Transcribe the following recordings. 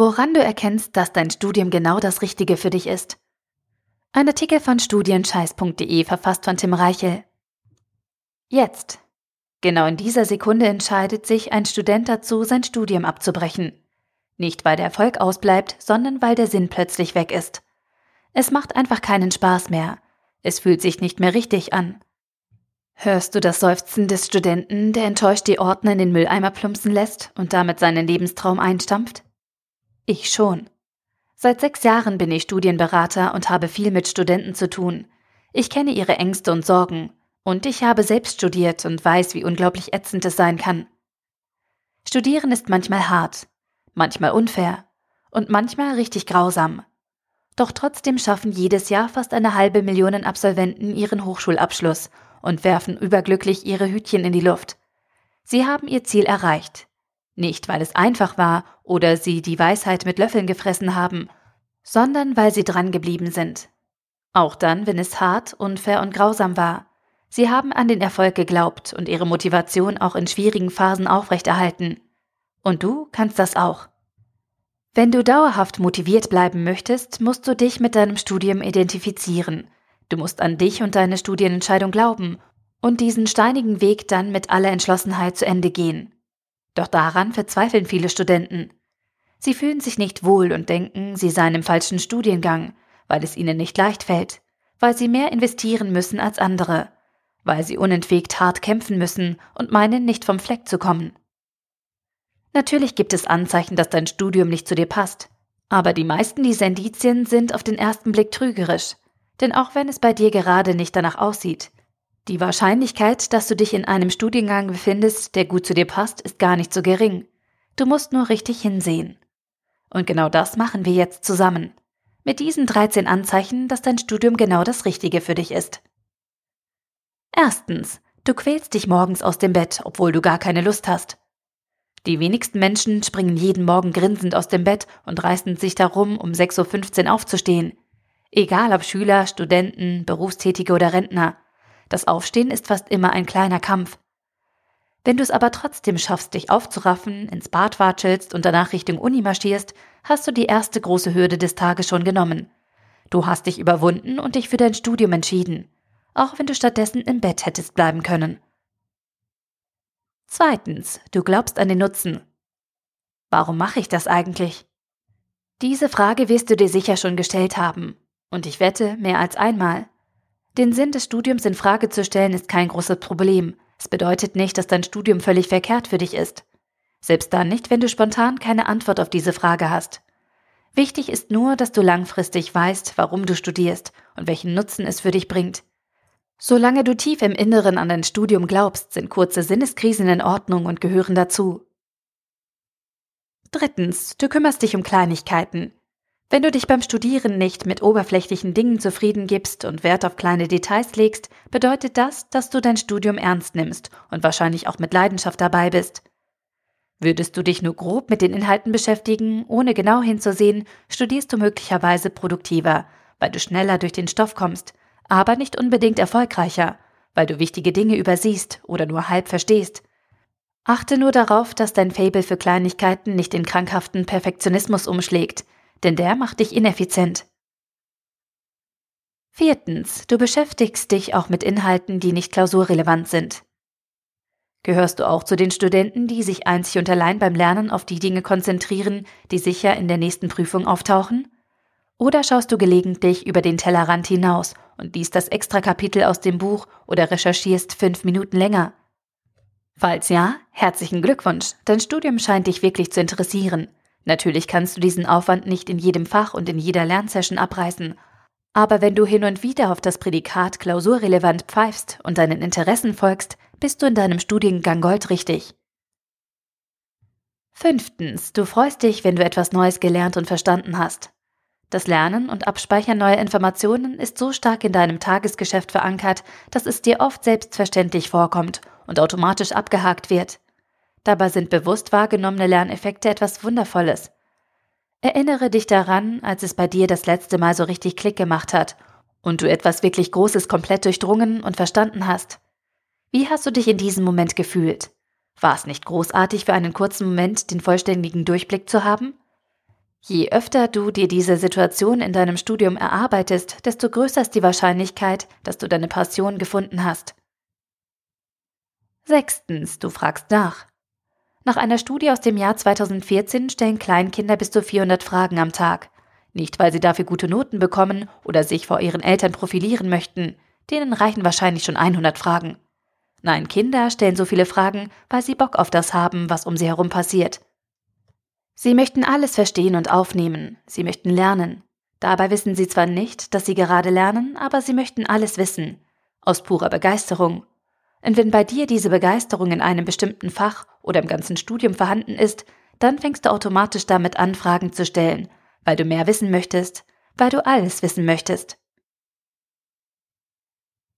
Woran du erkennst, dass dein Studium genau das Richtige für dich ist. Ein Artikel von studienscheiß.de verfasst von Tim Reichel. Jetzt. Genau in dieser Sekunde entscheidet sich ein Student dazu, sein Studium abzubrechen. Nicht weil der Erfolg ausbleibt, sondern weil der Sinn plötzlich weg ist. Es macht einfach keinen Spaß mehr. Es fühlt sich nicht mehr richtig an. Hörst du das Seufzen des Studenten, der enttäuscht die Ordner in den Mülleimer plumpsen lässt und damit seinen Lebenstraum einstampft? Ich schon. Seit sechs Jahren bin ich Studienberater und habe viel mit Studenten zu tun. Ich kenne ihre Ängste und Sorgen. Und ich habe selbst studiert und weiß, wie unglaublich ätzend es sein kann. Studieren ist manchmal hart, manchmal unfair und manchmal richtig grausam. Doch trotzdem schaffen jedes Jahr fast eine halbe Million Absolventen ihren Hochschulabschluss und werfen überglücklich ihre Hütchen in die Luft. Sie haben ihr Ziel erreicht. Nicht, weil es einfach war oder sie die Weisheit mit Löffeln gefressen haben, sondern weil sie dran geblieben sind. Auch dann, wenn es hart, unfair und grausam war. Sie haben an den Erfolg geglaubt und ihre Motivation auch in schwierigen Phasen aufrechterhalten. Und du kannst das auch. Wenn du dauerhaft motiviert bleiben möchtest, musst du dich mit deinem Studium identifizieren Du musst an dich und deine Studienentscheidung glauben und diesen steinigen Weg dann mit aller Entschlossenheit zu Ende gehen. Doch daran verzweifeln viele Studenten. Sie fühlen sich nicht wohl und denken, sie seien im falschen Studiengang, weil es ihnen nicht leicht fällt, weil sie mehr investieren müssen als andere, weil sie unentwegt hart kämpfen müssen und meinen, nicht vom Fleck zu kommen. Natürlich gibt es Anzeichen, dass dein Studium nicht zu dir passt, aber die meisten dieser Indizien sind auf den ersten Blick trügerisch. Denn auch wenn es bei dir gerade nicht danach aussieht, die Wahrscheinlichkeit, dass du dich in einem Studiengang befindest, der gut zu dir passt, ist gar nicht so gering. Du musst nur richtig hinsehen. Und genau das machen wir jetzt zusammen. Mit diesen 13 Anzeichen, dass dein Studium genau das Richtige für dich ist. Erstens, du quälst dich morgens aus dem Bett, obwohl du gar keine Lust hast. Die wenigsten Menschen springen jeden Morgen grinsend aus dem Bett und reißen sich darum, um 6.15 Uhr aufzustehen. Egal ob Schüler, Studenten, Berufstätige oder Rentner. Das Aufstehen ist fast immer ein kleiner Kampf. Wenn du es aber trotzdem schaffst, dich aufzuraffen, ins Bad watschelst und danach Richtung Uni marschierst, hast du die erste große Hürde des Tages schon genommen. Du hast dich überwunden und dich für dein Studium entschieden, auch wenn du stattdessen im Bett hättest bleiben können. Zweitens, du glaubst an den Nutzen. Warum mache ich das eigentlich? Diese Frage wirst du dir sicher schon gestellt haben. Und ich wette, mehr als einmal. Den Sinn des Studiums in Frage zu stellen ist kein großes Problem. Es bedeutet nicht, dass dein Studium völlig verkehrt für dich ist. Selbst dann nicht, wenn du spontan keine Antwort auf diese Frage hast. Wichtig ist nur, dass du langfristig weißt, warum du studierst und welchen Nutzen es für dich bringt. Solange du tief im Inneren an dein Studium glaubst, sind kurze Sinneskrisen in Ordnung und gehören dazu. Drittens, du kümmerst dich um Kleinigkeiten. Wenn du dich beim Studieren nicht mit oberflächlichen Dingen zufrieden gibst und Wert auf kleine Details legst, bedeutet das, dass du dein Studium ernst nimmst und wahrscheinlich auch mit Leidenschaft dabei bist. Würdest du dich nur grob mit den Inhalten beschäftigen, ohne genau hinzusehen, studierst du möglicherweise produktiver, weil du schneller durch den Stoff kommst, aber nicht unbedingt erfolgreicher, weil du wichtige Dinge übersiehst oder nur halb verstehst. Achte nur darauf, dass dein Fabel für Kleinigkeiten nicht in krankhaften Perfektionismus umschlägt, denn der macht dich ineffizient. Viertens, du beschäftigst dich auch mit Inhalten, die nicht klausurrelevant sind. Gehörst du auch zu den Studenten, die sich einzig und allein beim Lernen auf die Dinge konzentrieren, die sicher in der nächsten Prüfung auftauchen? Oder schaust du gelegentlich über den Tellerrand hinaus und liest das Extrakapitel aus dem Buch oder recherchierst fünf Minuten länger? Falls ja, herzlichen Glückwunsch, dein Studium scheint dich wirklich zu interessieren. Natürlich kannst du diesen Aufwand nicht in jedem Fach und in jeder Lernsession abreißen, aber wenn du hin und wieder auf das Prädikat klausurrelevant pfeifst und deinen Interessen folgst, bist du in deinem Studiengang goldrichtig. Fünftens, du freust dich, wenn du etwas Neues gelernt und verstanden hast. Das Lernen und Abspeichern neuer Informationen ist so stark in deinem Tagesgeschäft verankert, dass es dir oft selbstverständlich vorkommt und automatisch abgehakt wird. Dabei sind bewusst wahrgenommene Lerneffekte etwas Wundervolles. Erinnere dich daran, als es bei dir das letzte Mal so richtig Klick gemacht hat und du etwas wirklich Großes komplett durchdrungen und verstanden hast. Wie hast du dich in diesem Moment gefühlt? War es nicht großartig für einen kurzen Moment den vollständigen Durchblick zu haben? Je öfter du dir diese Situation in deinem Studium erarbeitest, desto größer ist die Wahrscheinlichkeit, dass du deine Passion gefunden hast. Sechstens, du fragst nach. Nach einer Studie aus dem Jahr 2014 stellen Kleinkinder bis zu 400 Fragen am Tag. Nicht, weil sie dafür gute Noten bekommen oder sich vor ihren Eltern profilieren möchten, denen reichen wahrscheinlich schon 100 Fragen. Nein, Kinder stellen so viele Fragen, weil sie Bock auf das haben, was um sie herum passiert. Sie möchten alles verstehen und aufnehmen, sie möchten lernen. Dabei wissen sie zwar nicht, dass sie gerade lernen, aber sie möchten alles wissen, aus purer Begeisterung. Und wenn bei dir diese Begeisterung in einem bestimmten Fach oder im ganzen Studium vorhanden ist, dann fängst du automatisch damit an, Fragen zu stellen, weil du mehr wissen möchtest, weil du alles wissen möchtest.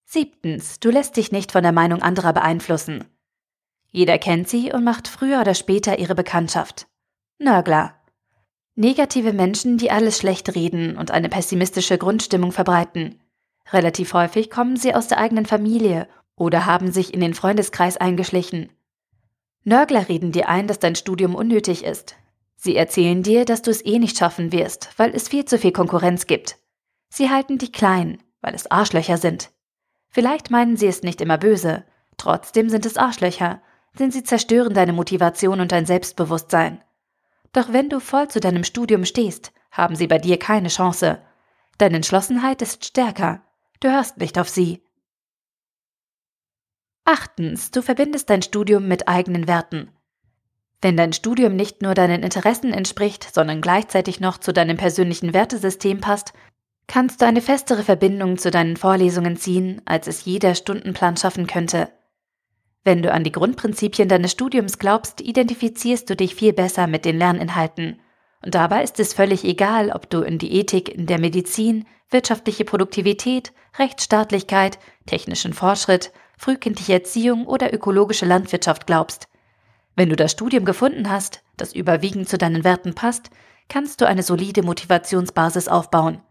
Siebtens, du lässt dich nicht von der Meinung anderer beeinflussen. Jeder kennt sie und macht früher oder später ihre Bekanntschaft. Nörgler. Negative Menschen, die alles schlecht reden und eine pessimistische Grundstimmung verbreiten. Relativ häufig kommen sie aus der eigenen Familie oder haben sich in den Freundeskreis eingeschlichen. Nörgler reden dir ein, dass dein Studium unnötig ist. Sie erzählen dir, dass du es eh nicht schaffen wirst, weil es viel zu viel Konkurrenz gibt. Sie halten dich klein, weil es Arschlöcher sind. Vielleicht meinen sie es nicht immer böse, trotzdem sind es Arschlöcher, denn sie zerstören deine Motivation und dein Selbstbewusstsein. Doch wenn du voll zu deinem Studium stehst, haben sie bei dir keine Chance. Deine Entschlossenheit ist stärker. Du hörst nicht auf sie. Achtens, du verbindest dein Studium mit eigenen Werten. Wenn dein Studium nicht nur deinen Interessen entspricht, sondern gleichzeitig noch zu deinem persönlichen Wertesystem passt, kannst du eine festere Verbindung zu deinen Vorlesungen ziehen, als es jeder Stundenplan schaffen könnte. Wenn du an die Grundprinzipien deines Studiums glaubst, identifizierst du dich viel besser mit den Lerninhalten. Und dabei ist es völlig egal, ob du in die Ethik in der Medizin, wirtschaftliche Produktivität, Rechtsstaatlichkeit, technischen Fortschritt, frühkindliche Erziehung oder ökologische Landwirtschaft glaubst. Wenn du das Studium gefunden hast, das überwiegend zu deinen Werten passt, kannst du eine solide Motivationsbasis aufbauen.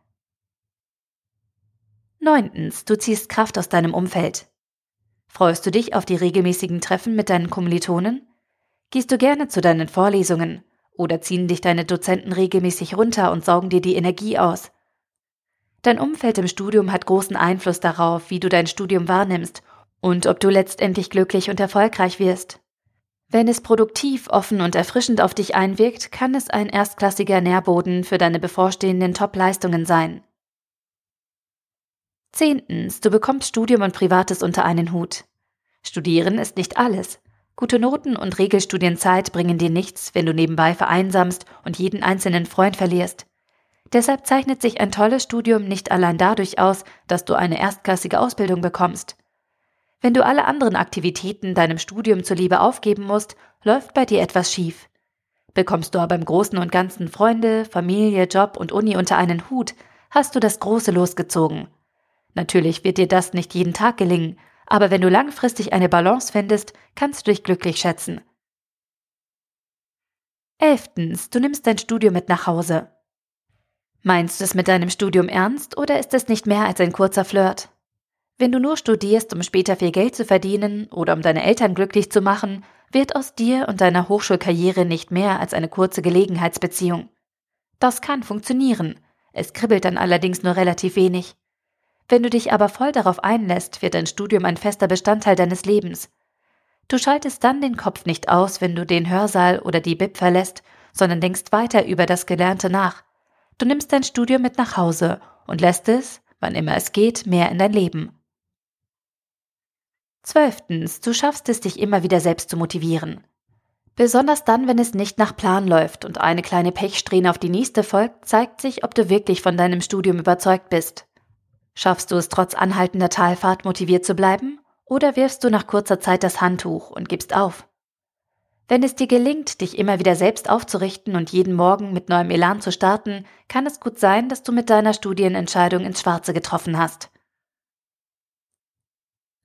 Neuntens, du ziehst Kraft aus deinem Umfeld. Freust du dich auf die regelmäßigen Treffen mit deinen Kommilitonen? Gehst du gerne zu deinen Vorlesungen? Oder ziehen dich deine Dozenten regelmäßig runter und saugen dir die Energie aus? Dein Umfeld im Studium hat großen Einfluss darauf, wie du dein Studium wahrnimmst und ob du letztendlich glücklich und erfolgreich wirst. Wenn es produktiv, offen und erfrischend auf dich einwirkt, kann es ein erstklassiger Nährboden für deine bevorstehenden Top-Leistungen sein. Zehntens, du bekommst Studium und Privates unter einen Hut. Studieren ist nicht alles. Gute Noten und Regelstudienzeit bringen dir nichts, wenn du nebenbei vereinsamst und jeden einzelnen Freund verlierst. Deshalb zeichnet sich ein tolles Studium nicht allein dadurch aus, dass du eine erstklassige Ausbildung bekommst. Wenn du alle anderen Aktivitäten deinem Studium zuliebe aufgeben musst, läuft bei dir etwas schief. Bekommst du aber im Großen und Ganzen Freunde, Familie, Job und Uni unter einen Hut, hast du das Große losgezogen. Natürlich wird dir das nicht jeden Tag gelingen, aber wenn du langfristig eine Balance findest, kannst du dich glücklich schätzen. Elftens, du nimmst dein Studium mit nach Hause. Meinst du es mit deinem Studium ernst oder ist es nicht mehr als ein kurzer Flirt? Wenn du nur studierst, um später viel Geld zu verdienen oder um deine Eltern glücklich zu machen, wird aus dir und deiner Hochschulkarriere nicht mehr als eine kurze Gelegenheitsbeziehung. Das kann funktionieren. Es kribbelt dann allerdings nur relativ wenig. Wenn du dich aber voll darauf einlässt, wird dein Studium ein fester Bestandteil deines Lebens. Du schaltest dann den Kopf nicht aus, wenn du den Hörsaal oder die Bib verlässt, sondern denkst weiter über das Gelernte nach. Du nimmst dein Studium mit nach Hause und lässt es, wann immer es geht, mehr in dein Leben. Zwölftens, du schaffst es, dich immer wieder selbst zu motivieren. Besonders dann, wenn es nicht nach Plan läuft und eine kleine Pechsträhne auf die nächste folgt, zeigt sich, ob du wirklich von deinem Studium überzeugt bist. Schaffst du es trotz anhaltender Talfahrt motiviert zu bleiben? Oder wirfst du nach kurzer Zeit das Handtuch und gibst auf? Wenn es dir gelingt, dich immer wieder selbst aufzurichten und jeden Morgen mit neuem Elan zu starten, kann es gut sein, dass du mit deiner Studienentscheidung ins Schwarze getroffen hast.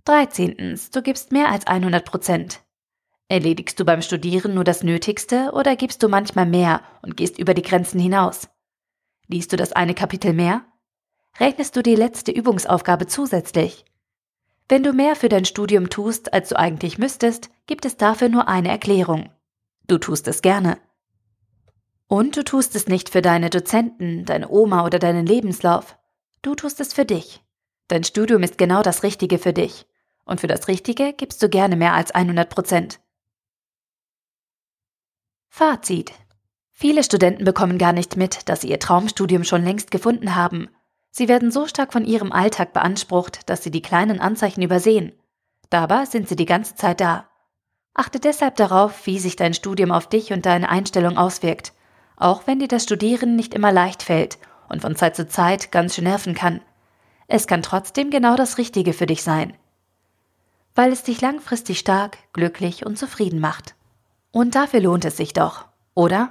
13. Du gibst mehr als 100 Prozent. Erledigst du beim Studieren nur das Nötigste oder gibst du manchmal mehr und gehst über die Grenzen hinaus? Liest du das eine Kapitel mehr? rechnest du die letzte Übungsaufgabe zusätzlich. Wenn du mehr für dein Studium tust, als du eigentlich müsstest, gibt es dafür nur eine Erklärung. Du tust es gerne. Und du tust es nicht für deine Dozenten, deine Oma oder deinen Lebenslauf. Du tust es für dich. Dein Studium ist genau das Richtige für dich. Und für das Richtige gibst du gerne mehr als 100 Prozent. Fazit. Viele Studenten bekommen gar nicht mit, dass sie ihr Traumstudium schon längst gefunden haben. Sie werden so stark von ihrem Alltag beansprucht, dass sie die kleinen Anzeichen übersehen. Dabei sind sie die ganze Zeit da. Achte deshalb darauf, wie sich dein Studium auf dich und deine Einstellung auswirkt, auch wenn dir das Studieren nicht immer leicht fällt und von Zeit zu Zeit ganz schön nerven kann. Es kann trotzdem genau das Richtige für dich sein, weil es dich langfristig stark, glücklich und zufrieden macht. Und dafür lohnt es sich doch, oder?